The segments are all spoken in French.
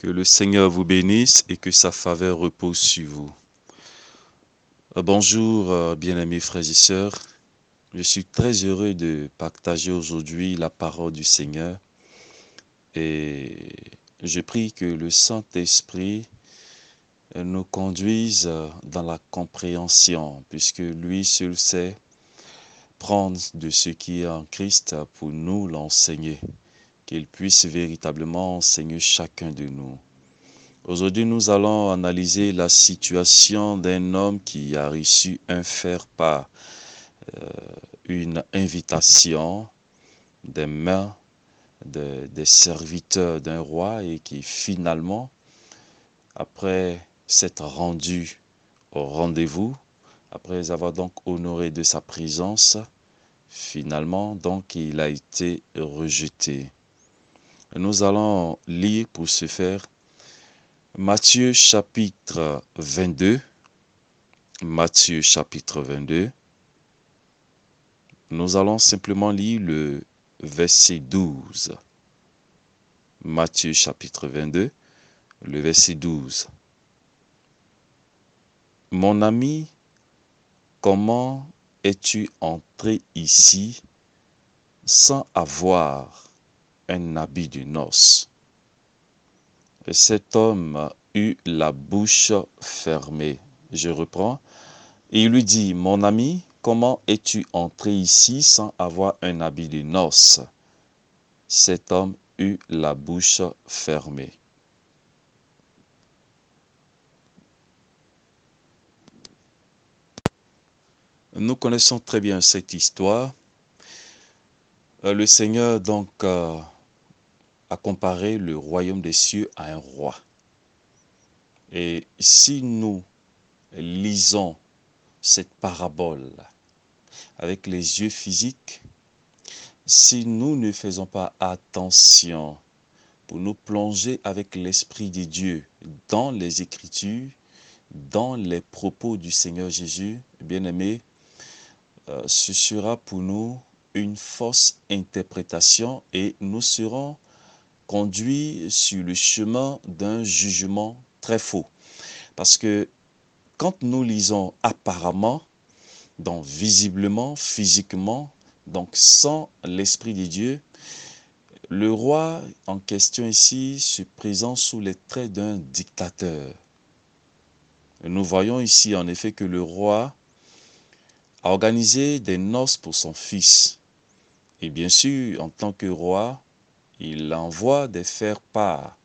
Que le Seigneur vous bénisse et que sa faveur repose sur vous. Euh, bonjour, euh, bien-aimés frères et sœurs. Je suis très heureux de partager aujourd'hui la parole du Seigneur et je prie que le Saint-Esprit nous conduise dans la compréhension puisque lui seul sait prendre de ce qui est en Christ pour nous l'enseigner qu'il puisse véritablement enseigner chacun de nous. Aujourd'hui, nous allons analyser la situation d'un homme qui a reçu un faire par euh, une invitation des mains des serviteurs d'un roi et qui finalement, après s'être rendu au rendez-vous, après avoir donc honoré de sa présence, finalement, donc il a été rejeté. Nous allons lire pour ce faire Matthieu chapitre 22. Matthieu chapitre 22. Nous allons simplement lire le verset 12. Matthieu chapitre 22, le verset 12. Mon ami, comment es-tu entré ici sans avoir un habit de noces. Et cet homme eut la bouche fermée. Je reprends. Et il lui dit, mon ami, comment es-tu entré ici sans avoir un habit de noces Cet homme eut la bouche fermée. Nous connaissons très bien cette histoire. Euh, le Seigneur donc à comparer le royaume des cieux à un roi. Et si nous lisons cette parabole avec les yeux physiques, si nous ne faisons pas attention pour nous plonger avec l'Esprit de Dieu dans les Écritures, dans les propos du Seigneur Jésus, bien aimé, euh, ce sera pour nous une fausse interprétation et nous serons conduit sur le chemin d'un jugement très faux. Parce que quand nous lisons apparemment, donc visiblement, physiquement, donc sans l'Esprit de Dieu, le roi en question ici se présente sous les traits d'un dictateur. Nous voyons ici en effet que le roi a organisé des noces pour son fils. Et bien sûr, en tant que roi, il envoie des faire-part,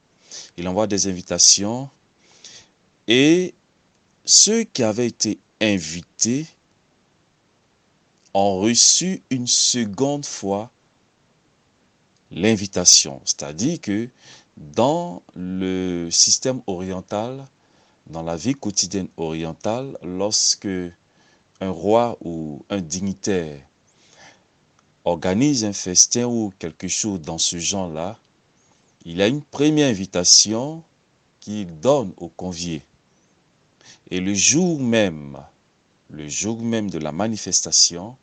il envoie des invitations et ceux qui avaient été invités ont reçu une seconde fois l'invitation. C'est-à-dire que dans le système oriental, dans la vie quotidienne orientale, lorsque un roi ou un dignitaire organise un festin ou quelque chose dans ce genre-là, il a une première invitation qu'il donne aux conviés. Et le jour même, le jour même de la manifestation,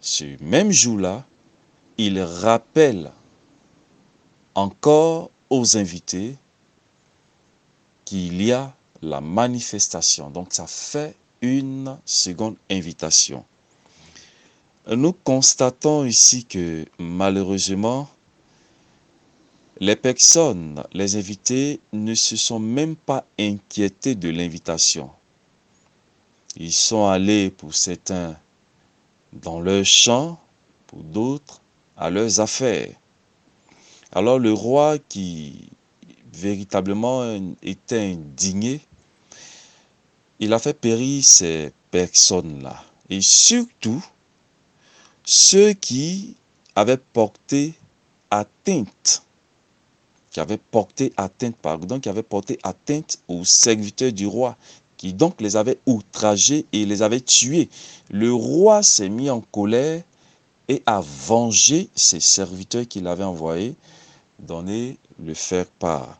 ce même jour-là, il rappelle encore aux invités qu'il y a la manifestation. Donc ça fait une seconde invitation nous constatons ici que malheureusement, les personnes, les invités, ne se sont même pas inquiétés de l'invitation. Ils sont allés pour certains dans leur champ, pour d'autres à leurs affaires. Alors le roi qui véritablement était indigné, il a fait périr ces personnes-là. Et surtout, ceux qui avaient porté atteinte, qui avaient porté atteinte, pardon, qui avaient porté atteinte aux serviteurs du roi, qui donc les avaient outragés et les avaient tués. Le roi s'est mis en colère et a vengé ses serviteurs qu'il avait envoyés, donner le faire part.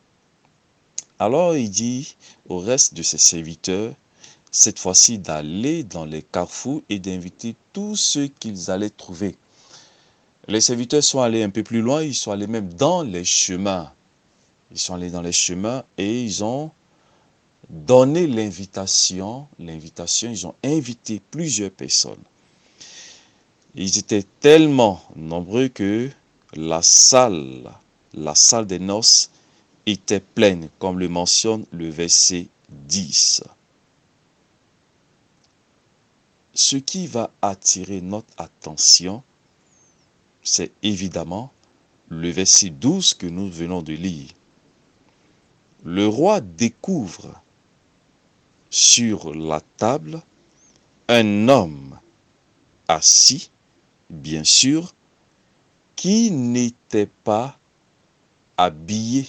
Alors il dit au reste de ses serviteurs, cette fois-ci d'aller dans les carrefours et d'inviter tous ceux qu'ils allaient trouver. Les serviteurs sont allés un peu plus loin, ils sont allés même dans les chemins Ils sont allés dans les chemins et ils ont donné l'invitation. L'invitation, ils ont invité plusieurs personnes. Ils étaient tellement nombreux que la salle, la salle des noces était pleine, comme le mentionne le verset 10. Ce qui va attirer notre attention, c'est évidemment le verset 12 que nous venons de lire. Le roi découvre sur la table un homme assis, bien sûr, qui n'était pas habillé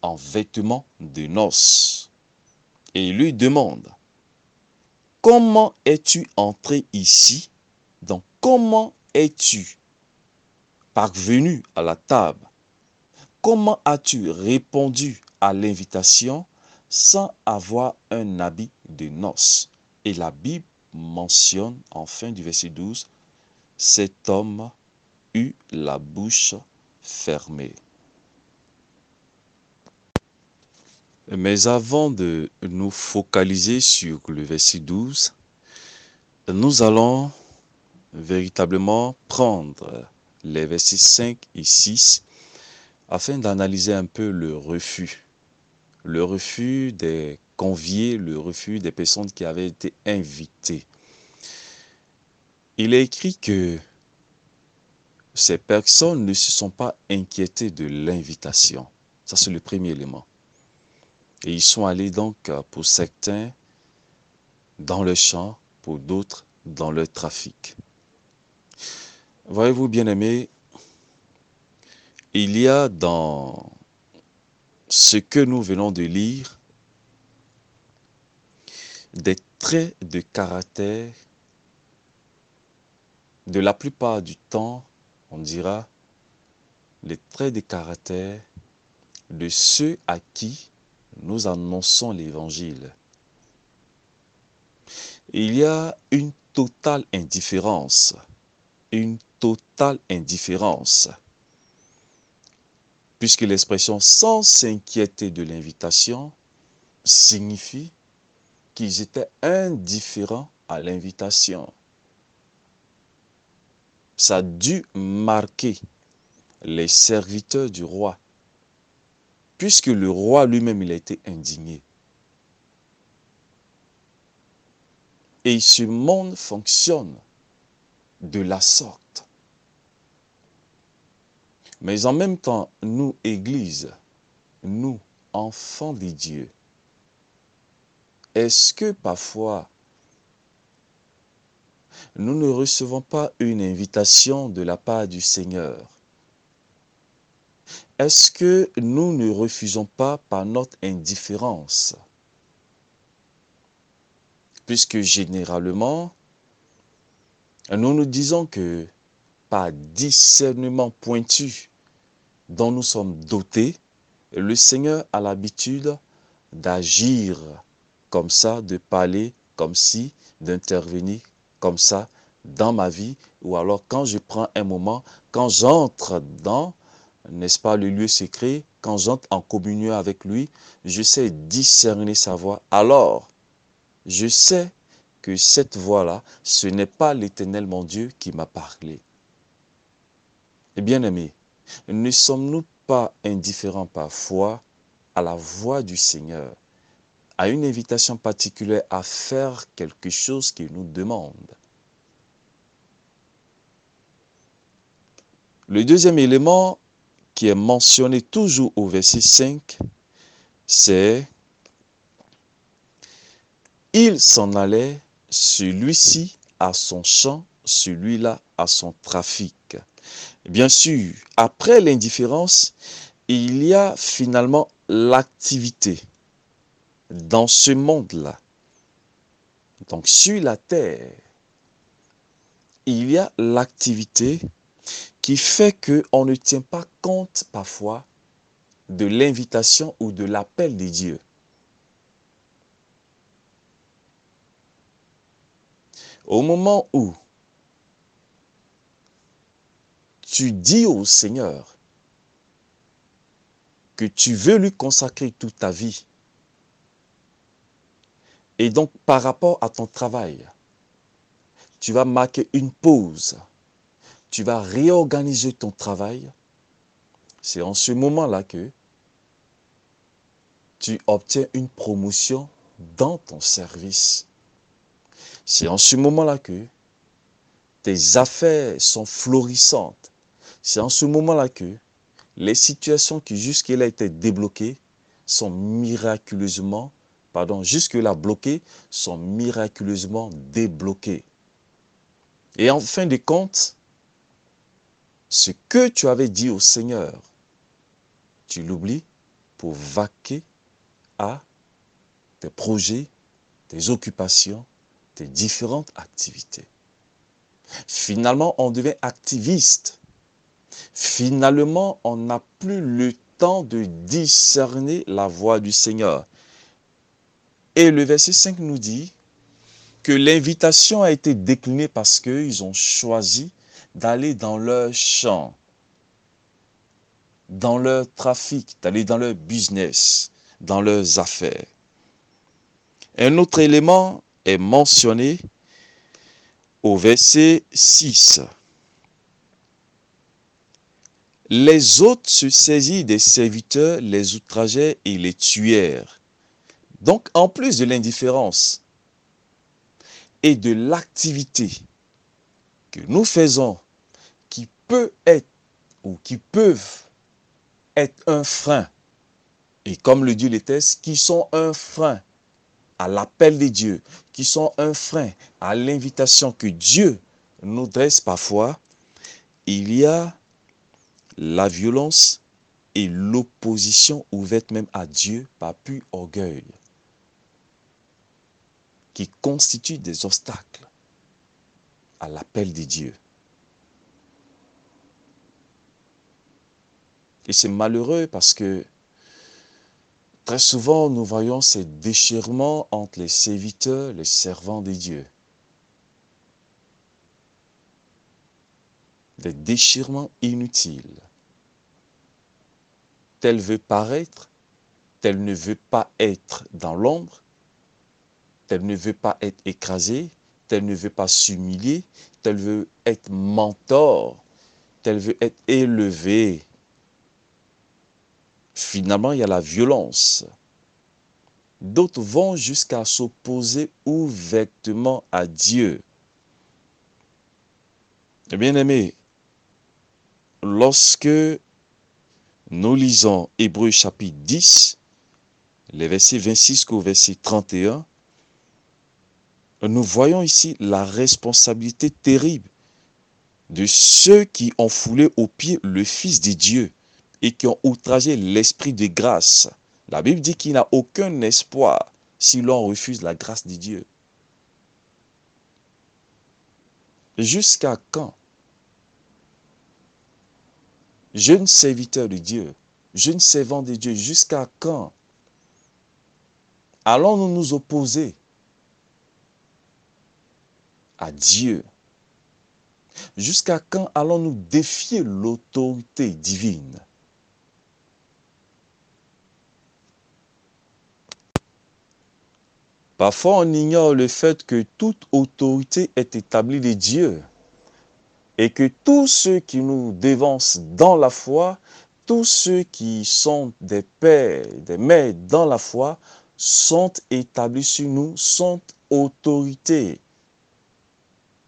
en vêtements de noces. Et lui demande, comment es-tu entré ici? Donc comment es-tu parvenu à la table? Comment as-tu répondu à l'invitation sans avoir un habit de noces? Et la Bible mentionne en fin du verset 12, cet homme eut la bouche fermée. Mais avant de nous focaliser sur le verset 12, nous allons véritablement prendre les versets 5 et 6 afin d'analyser un peu le refus. Le refus des conviés, le refus des personnes qui avaient été invitées. Il est écrit que ces personnes ne se sont pas inquiétées de l'invitation. Ça, c'est le premier élément. Et ils sont allés donc, euh, pour certains, dans le champ, pour d'autres, dans le trafic. Voyez-vous, bien-aimés, il y a dans ce que nous venons de lire des traits de caractère de la plupart du temps, on dira, les traits de caractère de ceux à qui nous annonçons l'évangile. Il y a une totale indifférence, une totale indifférence, puisque l'expression sans s'inquiéter de l'invitation signifie qu'ils étaient indifférents à l'invitation. Ça a dû marquer les serviteurs du roi puisque le roi lui-même, il a été indigné. Et ce monde fonctionne de la sorte. Mais en même temps, nous, Église, nous, enfants de Dieu, est-ce que parfois nous ne recevons pas une invitation de la part du Seigneur est-ce que nous ne refusons pas par notre indifférence? Puisque généralement, nous nous disons que par discernement pointu dont nous sommes dotés, le Seigneur a l'habitude d'agir comme ça, de parler comme si, d'intervenir comme ça dans ma vie, ou alors quand je prends un moment, quand j'entre dans n'est-ce pas, le lieu secret, quand j'entre en communion avec lui, je sais discerner sa voix. Alors, je sais que cette voix-là, ce n'est pas l'éternel mon Dieu qui m'a parlé. Et bien aimé, ne sommes-nous pas indifférents parfois à la voix du Seigneur, à une invitation particulière à faire quelque chose qu'il nous demande? Le deuxième élément qui est mentionné toujours au verset 5, c'est il s'en allait, celui-ci à son champ, celui-là à son trafic. Bien sûr, après l'indifférence, il y a finalement l'activité dans ce monde-là. Donc sur la terre, il y a l'activité qui fait qu'on ne tient pas compte parfois de l'invitation ou de l'appel de Dieu. Au moment où tu dis au Seigneur, que tu veux lui consacrer toute ta vie. Et donc, par rapport à ton travail, tu vas marquer une pause. Tu vas réorganiser ton travail. C'est en ce moment-là que tu obtiens une promotion dans ton service. C'est en ce moment-là que tes affaires sont florissantes. C'est en ce moment-là que les situations qui jusque-là étaient débloquées sont miraculeusement, pardon, jusque-là bloquées, sont miraculeusement débloquées. Et en fin de compte, ce que tu avais dit au Seigneur, tu l'oublies pour vaquer à tes projets, tes occupations, tes différentes activités. Finalement, on devient activiste. Finalement, on n'a plus le temps de discerner la voix du Seigneur. Et le verset 5 nous dit que l'invitation a été déclinée parce qu'ils ont choisi d'aller dans leur champ, dans leur trafic, d'aller dans leur business, dans leurs affaires. Un autre élément est mentionné au verset 6. Les autres se saisirent des serviteurs, les outrageaient et les tuèrent. Donc, en plus de l'indifférence et de l'activité que nous faisons, peut être ou qui peuvent être un frein et comme le dit le qui sont un frein à l'appel de Dieu, qui sont un frein à l'invitation que Dieu nous dresse parfois, il y a la violence et l'opposition ouverte même à Dieu par pu orgueil, qui constituent des obstacles à l'appel de Dieu. Et c'est malheureux parce que Très souvent, nous voyons ces déchirements entre les serviteurs, les servants de Dieu. Des déchirements inutiles. Tel veut paraître, tel ne veut pas être dans l'ombre, tel ne veut pas être écrasé, tel ne veut pas s'humilier, tel veut être mentor, tel veut être élevé, Finalement, il y a la violence. D'autres vont jusqu'à s'opposer ouvertement à Dieu. Bien aimé, lorsque nous lisons Hébreu chapitre 10, les versets 26 au verset 31, nous voyons ici la responsabilité terrible de ceux qui ont foulé aux pieds le Fils de Dieu et qui ont outragé l'esprit de grâce. La Bible dit qu'il n'a aucun espoir si l'on refuse la grâce de Dieu. Jusqu'à quand? Jeune serviteur de Dieu, jeune servant de Dieu, jusqu'à quand allons-nous nous opposer à Dieu? Jusqu'à quand allons-nous défier l'autorité divine? Parfois, on ignore le fait que toute autorité est établie de Dieu et que tous ceux qui nous dévancent dans la foi, tous ceux qui sont des pères, des mères dans la foi, sont établis sur nous, sont autorités.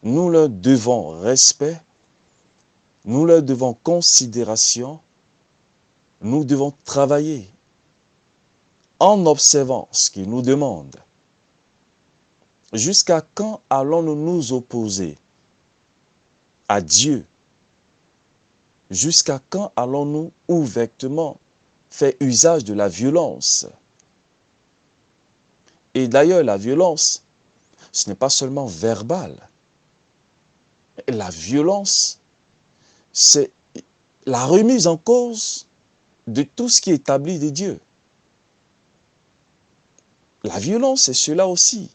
Nous leur devons respect, nous leur devons considération, nous devons travailler en observant ce qu'ils nous demandent. Jusqu'à quand allons-nous nous opposer à Dieu? Jusqu'à quand allons-nous ouvertement faire usage de la violence? Et d'ailleurs, la violence, ce n'est pas seulement verbal. La violence, c'est la remise en cause de tout ce qui est établi de Dieu. La violence, c'est cela aussi.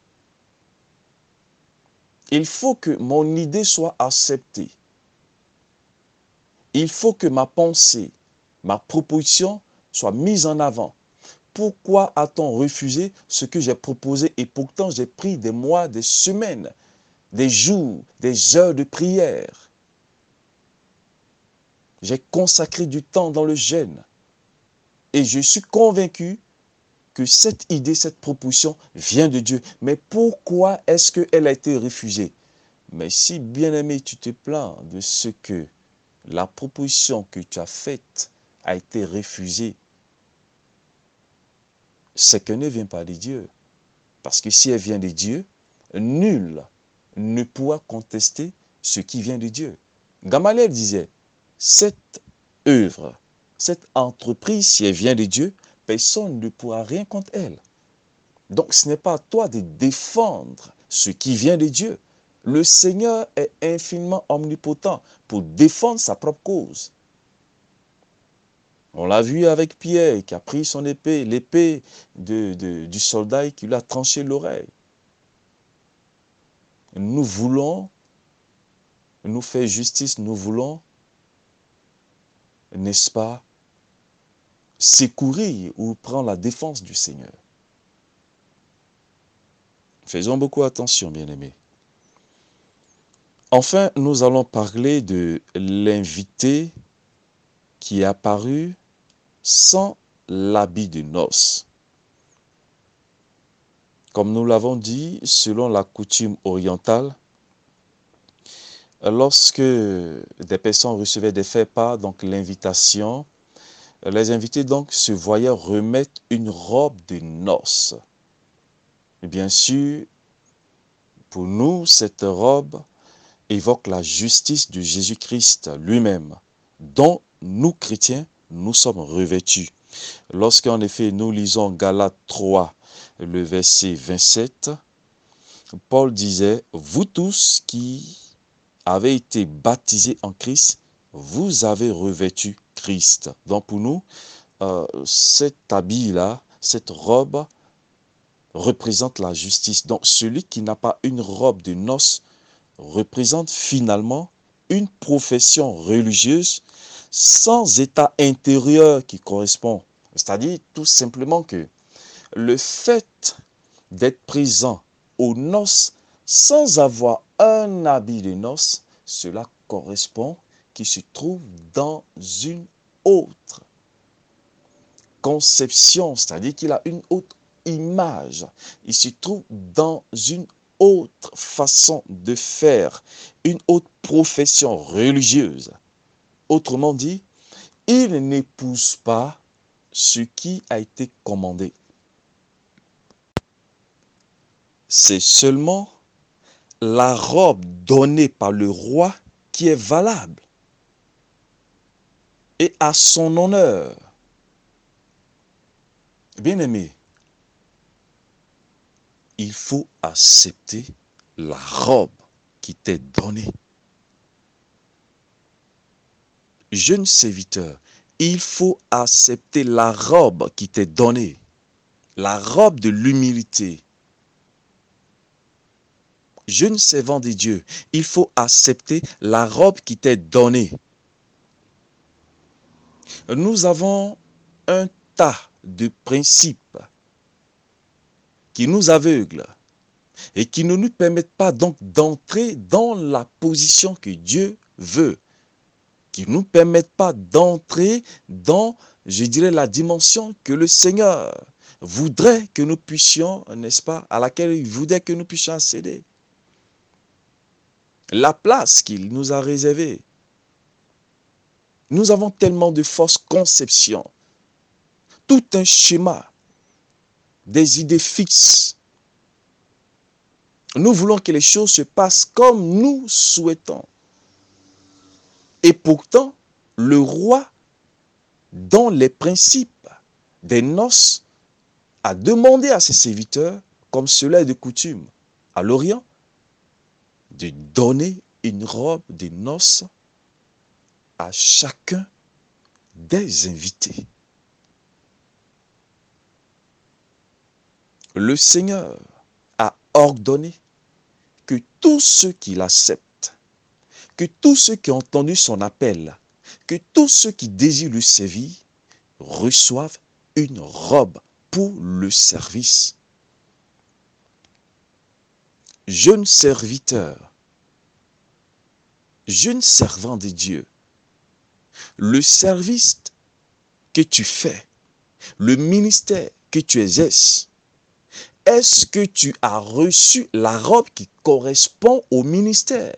Il faut que mon idée soit acceptée. Il faut que ma pensée, ma proposition soit mise en avant. Pourquoi a-t-on refusé ce que j'ai proposé et pourtant j'ai pris des mois, des semaines, des jours, des heures de prière? J'ai consacré du temps dans le jeûne et je suis convaincu que cette idée, cette proposition vient de Dieu. Mais pourquoi est-ce qu'elle a été refusée? Mais si, bien-aimé, tu te plains de ce que la proposition que tu as faite a été refusée, c'est qu'elle ne vient pas de Dieu. Parce que si elle vient de Dieu, nul ne pourra contester ce qui vient de Dieu. Gamaliel disait, cette œuvre, cette entreprise, si elle vient de Dieu, personne ne pourra rien contre elle. Donc ce n'est pas à toi de défendre ce qui vient de Dieu. Le Seigneur est infiniment omnipotent pour défendre sa propre cause. On l'a vu avec Pierre qui a pris son épée, l'épée du soldat qui lui a tranché l'oreille. Nous voulons nous faire justice, nous voulons, n'est-ce pas, secourir ou prendre la défense du Seigneur. Faisons beaucoup attention, bien-aimés. Enfin, nous allons parler de l'invité qui est apparu sans l'habit de noces. Comme nous l'avons dit, selon la coutume orientale, lorsque des personnes recevaient des faits pas, donc l'invitation, les invités donc se voyaient remettre une robe de noces. Et bien sûr, pour nous, cette robe évoque la justice de Jésus-Christ lui-même, dont nous, chrétiens, nous sommes revêtus. Lorsqu'en effet nous lisons Galates 3, le verset 27, Paul disait, Vous tous qui avez été baptisés en Christ, vous avez revêtu Christ. Donc pour nous, euh, cet habit-là, cette robe, représente la justice. Donc celui qui n'a pas une robe de noces représente finalement une profession religieuse sans état intérieur qui correspond. C'est-à-dire tout simplement que le fait d'être présent aux noces sans avoir un habit de noces, cela correspond qui se trouve dans une autre conception, c'est-à-dire qu'il a une autre image. Il se trouve dans une autre façon de faire, une autre profession religieuse. Autrement dit, il n'épouse pas ce qui a été commandé. C'est seulement la robe donnée par le roi qui est valable à son honneur. Bien-aimé, il faut accepter la robe qui t'est donnée. Jeune serviteur, il faut accepter la robe qui t'est donnée, la robe de l'humilité. Jeune servant de Dieu, il faut accepter la robe qui t'est donnée. Nous avons un tas de principes qui nous aveuglent et qui ne nous permettent pas donc d'entrer dans la position que Dieu veut, qui ne nous permettent pas d'entrer dans, je dirais, la dimension que le Seigneur voudrait que nous puissions, n'est-ce pas, à laquelle il voudrait que nous puissions accéder. La place qu'il nous a réservée. Nous avons tellement de fausses conceptions, tout un schéma, des idées fixes. Nous voulons que les choses se passent comme nous souhaitons. Et pourtant, le roi, dans les principes des noces, a demandé à ses serviteurs, comme cela est de coutume à l'Orient, de donner une robe de noces à chacun des invités. Le Seigneur a ordonné que tous ceux qui l'acceptent, que tous ceux qui ont entendu son appel, que tous ceux qui désirent le servir, reçoivent une robe pour le service. Jeune serviteur, jeune servant de Dieu, le service que tu fais, le ministère que tu exerces, est-ce que tu as reçu la robe qui correspond au ministère?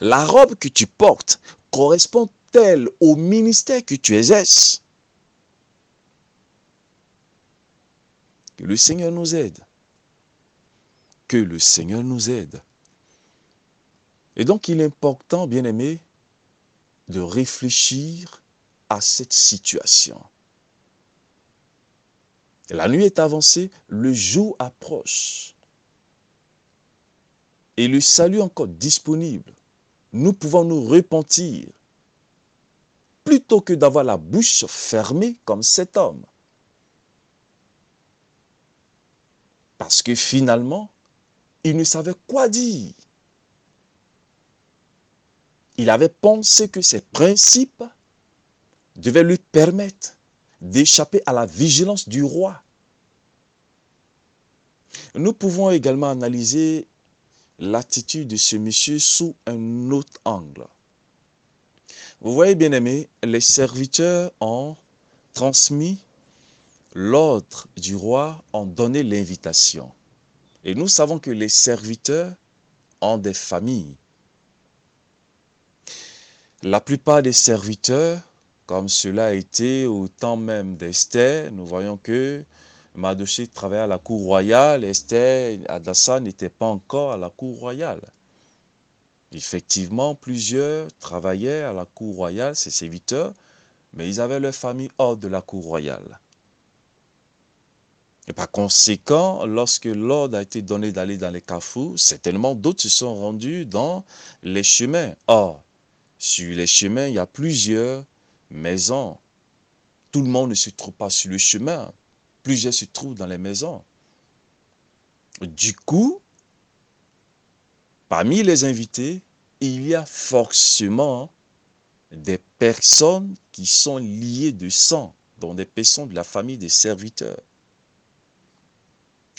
La robe que tu portes correspond-elle au ministère que tu exerces? Que le Seigneur nous aide. Que le Seigneur nous aide. Et donc il est important, bien aimé, de réfléchir à cette situation. La nuit est avancée, le jour approche. Et le salut encore disponible. Nous pouvons nous repentir plutôt que d'avoir la bouche fermée comme cet homme. Parce que finalement, il ne savait quoi dire. Il avait pensé que ces principes devaient lui permettre d'échapper à la vigilance du roi. Nous pouvons également analyser l'attitude de ce monsieur sous un autre angle. Vous voyez, bien aimé, les serviteurs ont transmis l'ordre du roi, ont donné l'invitation. Et nous savons que les serviteurs ont des familles. La plupart des serviteurs comme cela a été au temps même d'Esther, nous voyons que Madoché travaillait à la cour royale, Esther, Adassa n'était pas encore à la cour royale. Effectivement, plusieurs travaillaient à la cour royale, ces serviteurs, mais ils avaient leur famille hors de la cour royale. Et par conséquent, lorsque l'ordre a été donné d'aller dans les carrefours, certainement d'autres se sont rendus dans les chemins. Or, sur les chemins, il y a plusieurs maisons. Tout le monde ne se trouve pas sur le chemin. Plusieurs se trouvent dans les maisons. Du coup, parmi les invités, il y a forcément des personnes qui sont liées de sang, dont des personnes de la famille des serviteurs.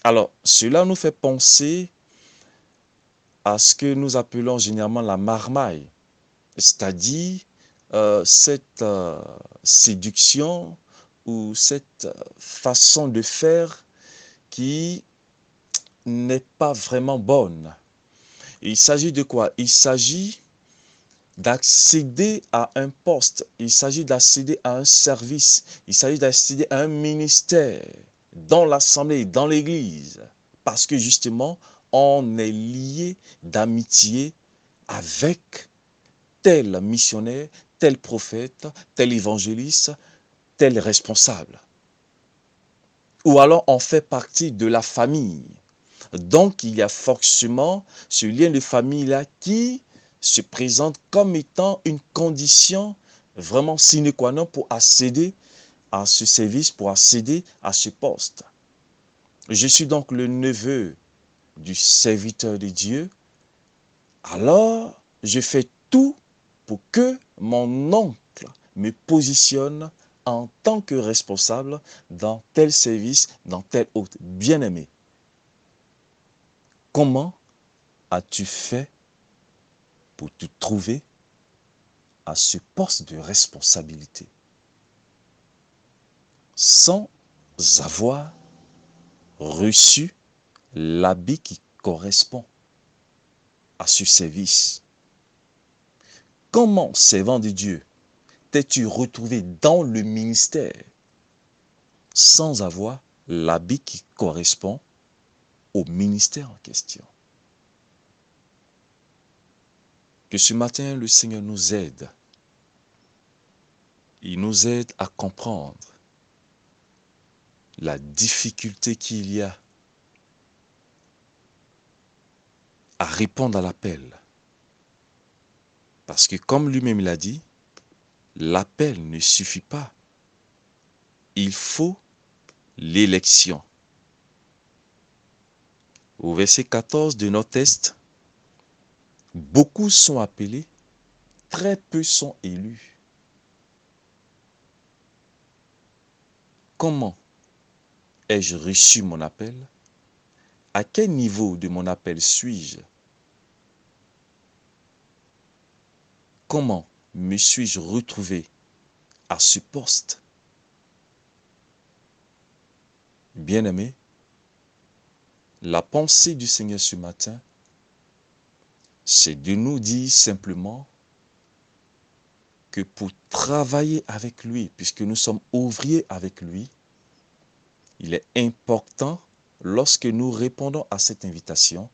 Alors, cela nous fait penser à ce que nous appelons généralement la marmaille, c'est-à-dire euh, cette euh, séduction ou cette façon de faire qui n'est pas vraiment bonne. Il s'agit de quoi? Il s'agit d'accéder à un poste, il s'agit d'accéder à un service, il s'agit d'accéder à un ministère dans l'assemblée, dans l'église, parce que justement, on est lié d'amitié avec tel missionnaire, tel prophète, tel évangéliste, tel responsable. Ou alors on fait partie de la famille. Donc il y a forcément ce lien de famille-là qui se présente comme étant une condition vraiment sine qua non pour accéder à ce service, pour accéder à ce poste. Je suis donc le neveu du serviteur de Dieu. Alors, je fais tout pour que mon oncle me positionne en tant que responsable dans tel service, dans tel autre. Bien-aimé, comment as-tu fait pour te trouver à ce poste de responsabilité sans avoir reçu l'habit qui correspond à ce service? Comment, servant de Dieu, t'es-tu retrouvé dans le ministère sans avoir l'habit qui correspond au ministère en question? Que ce matin, le Seigneur nous aide. Il nous aide à comprendre la difficulté qu'il y a à répondre à l'appel parce que comme lui-même l'a dit, l'appel ne suffit pas. Il faut l'élection. Au verset 14 de notre test, beaucoup sont appelés, très peu sont élus. Comment ai-je reçu mon appel? À quel niveau de mon appel suis-je? Comment me suis-je retrouvé à ce poste? Bien-aimé, la pensée du Seigneur ce matin, c'est de nous dire simplement que pour travailler avec lui, puisque nous sommes ouvriers avec lui, il est important, lorsque nous répondons à cette invitation,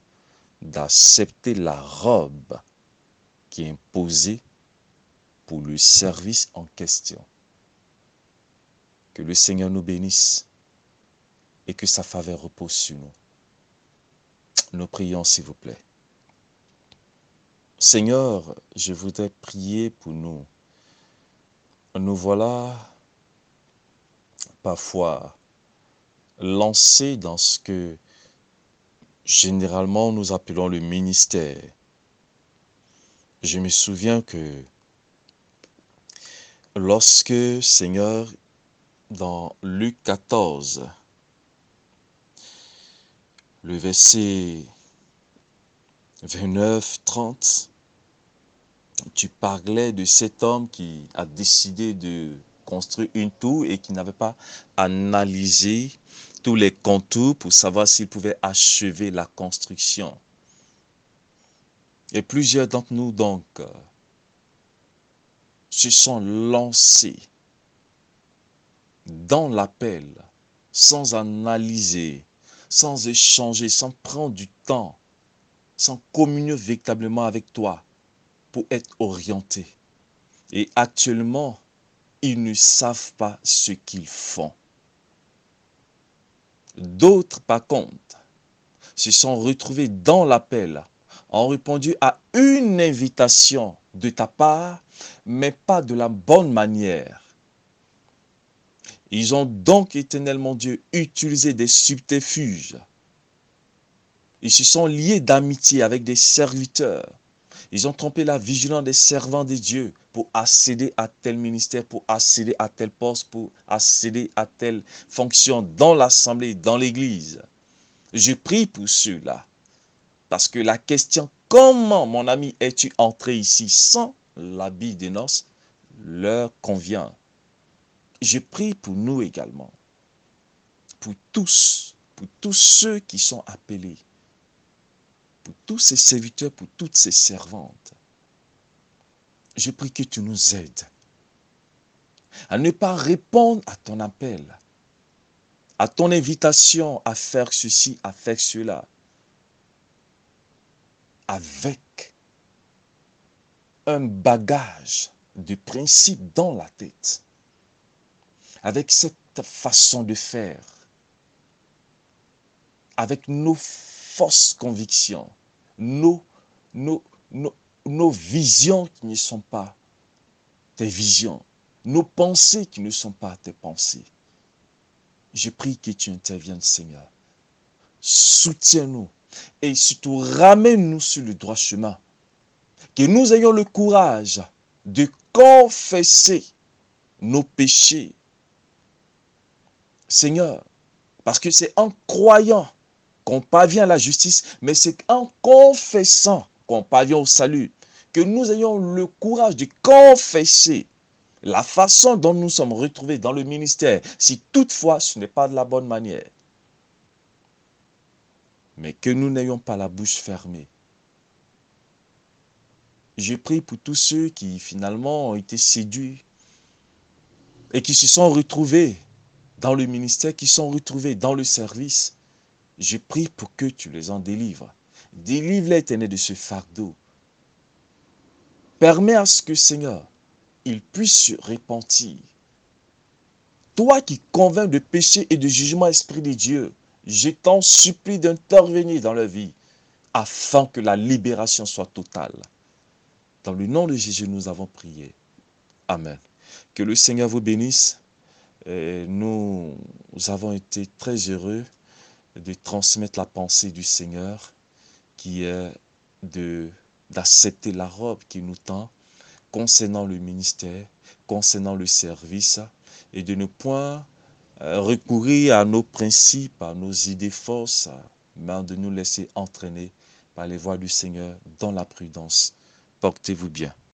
d'accepter la robe qui est imposée pour le service en question. Que le Seigneur nous bénisse et que sa faveur repose sur nous. Nous prions, s'il vous plaît. Seigneur, je voudrais prier pour nous. Nous voilà parfois lancés dans ce que généralement nous appelons le ministère. Je me souviens que lorsque, Seigneur, dans Luc 14, le verset 29, 30, tu parlais de cet homme qui a décidé de construire une tour et qui n'avait pas analysé tous les contours pour savoir s'il pouvait achever la construction. Et plusieurs d'entre nous, donc, se sont lancés dans l'appel sans analyser, sans échanger, sans prendre du temps, sans communier véritablement avec toi pour être orientés. Et actuellement, ils ne savent pas ce qu'ils font. D'autres, par contre, se sont retrouvés dans l'appel, ont répondu à une invitation de ta part, mais pas de la bonne manière. Ils ont donc, éternellement Dieu, utilisé des subterfuges. Ils se sont liés d'amitié avec des serviteurs. Ils ont trompé la vigilance des servants de Dieu pour accéder à tel ministère, pour accéder à tel poste, pour accéder à telle fonction dans l'assemblée, dans l'église. Je prie pour ceux-là. Parce que la question, comment, mon ami, es-tu entré ici sans l'habit des noces, leur convient. Je prie pour nous également, pour tous, pour tous ceux qui sont appelés, pour tous ces serviteurs, pour toutes ces servantes. Je prie que tu nous aides à ne pas répondre à ton appel, à ton invitation à faire ceci, à faire cela, avec un bagage de principes dans la tête, avec cette façon de faire, avec nos fausses convictions, nos, nos, visions qui ne sont pas tes visions, nos pensées qui ne sont pas tes pensées. Je prie que tu interviennes, Seigneur. Soutiens-nous et surtout ramène-nous sur le droit chemin. Que nous ayons le courage de confesser nos péchés. Seigneur, parce que c'est en croyant qu'on parvient à la justice, mais c'est en confessant qu'on parvient au salut. Que nous ayons le courage de confesser la façon dont nous sommes retrouvés dans le ministère, si toutefois ce n'est pas de la bonne manière. Mais que nous n'ayons pas la bouche fermée. Je prie pour tous ceux qui finalement ont été séduits et qui se sont retrouvés dans le ministère, qui sont retrouvés dans le service. Je prie pour que tu les en délivres. Délivre-les, éternel, de ce fardeau. Permets à ce que, Seigneur, ils puissent se repentir. Toi qui convaincs de péché et de jugement, Esprit de Dieu, je t'en supplie d'intervenir dans leur vie afin que la libération soit totale. Dans le nom de Jésus, nous avons prié. Amen. Que le Seigneur vous bénisse. nous avons été très heureux de transmettre la pensée du Seigneur qui est d'accepter la robe qui nous tend concernant le ministère, concernant le service, et de ne point euh, recourir à nos principes, à nos idées fausses, mais de nous laisser entraîner par les voies du Seigneur dans la prudence. Portez-vous bien.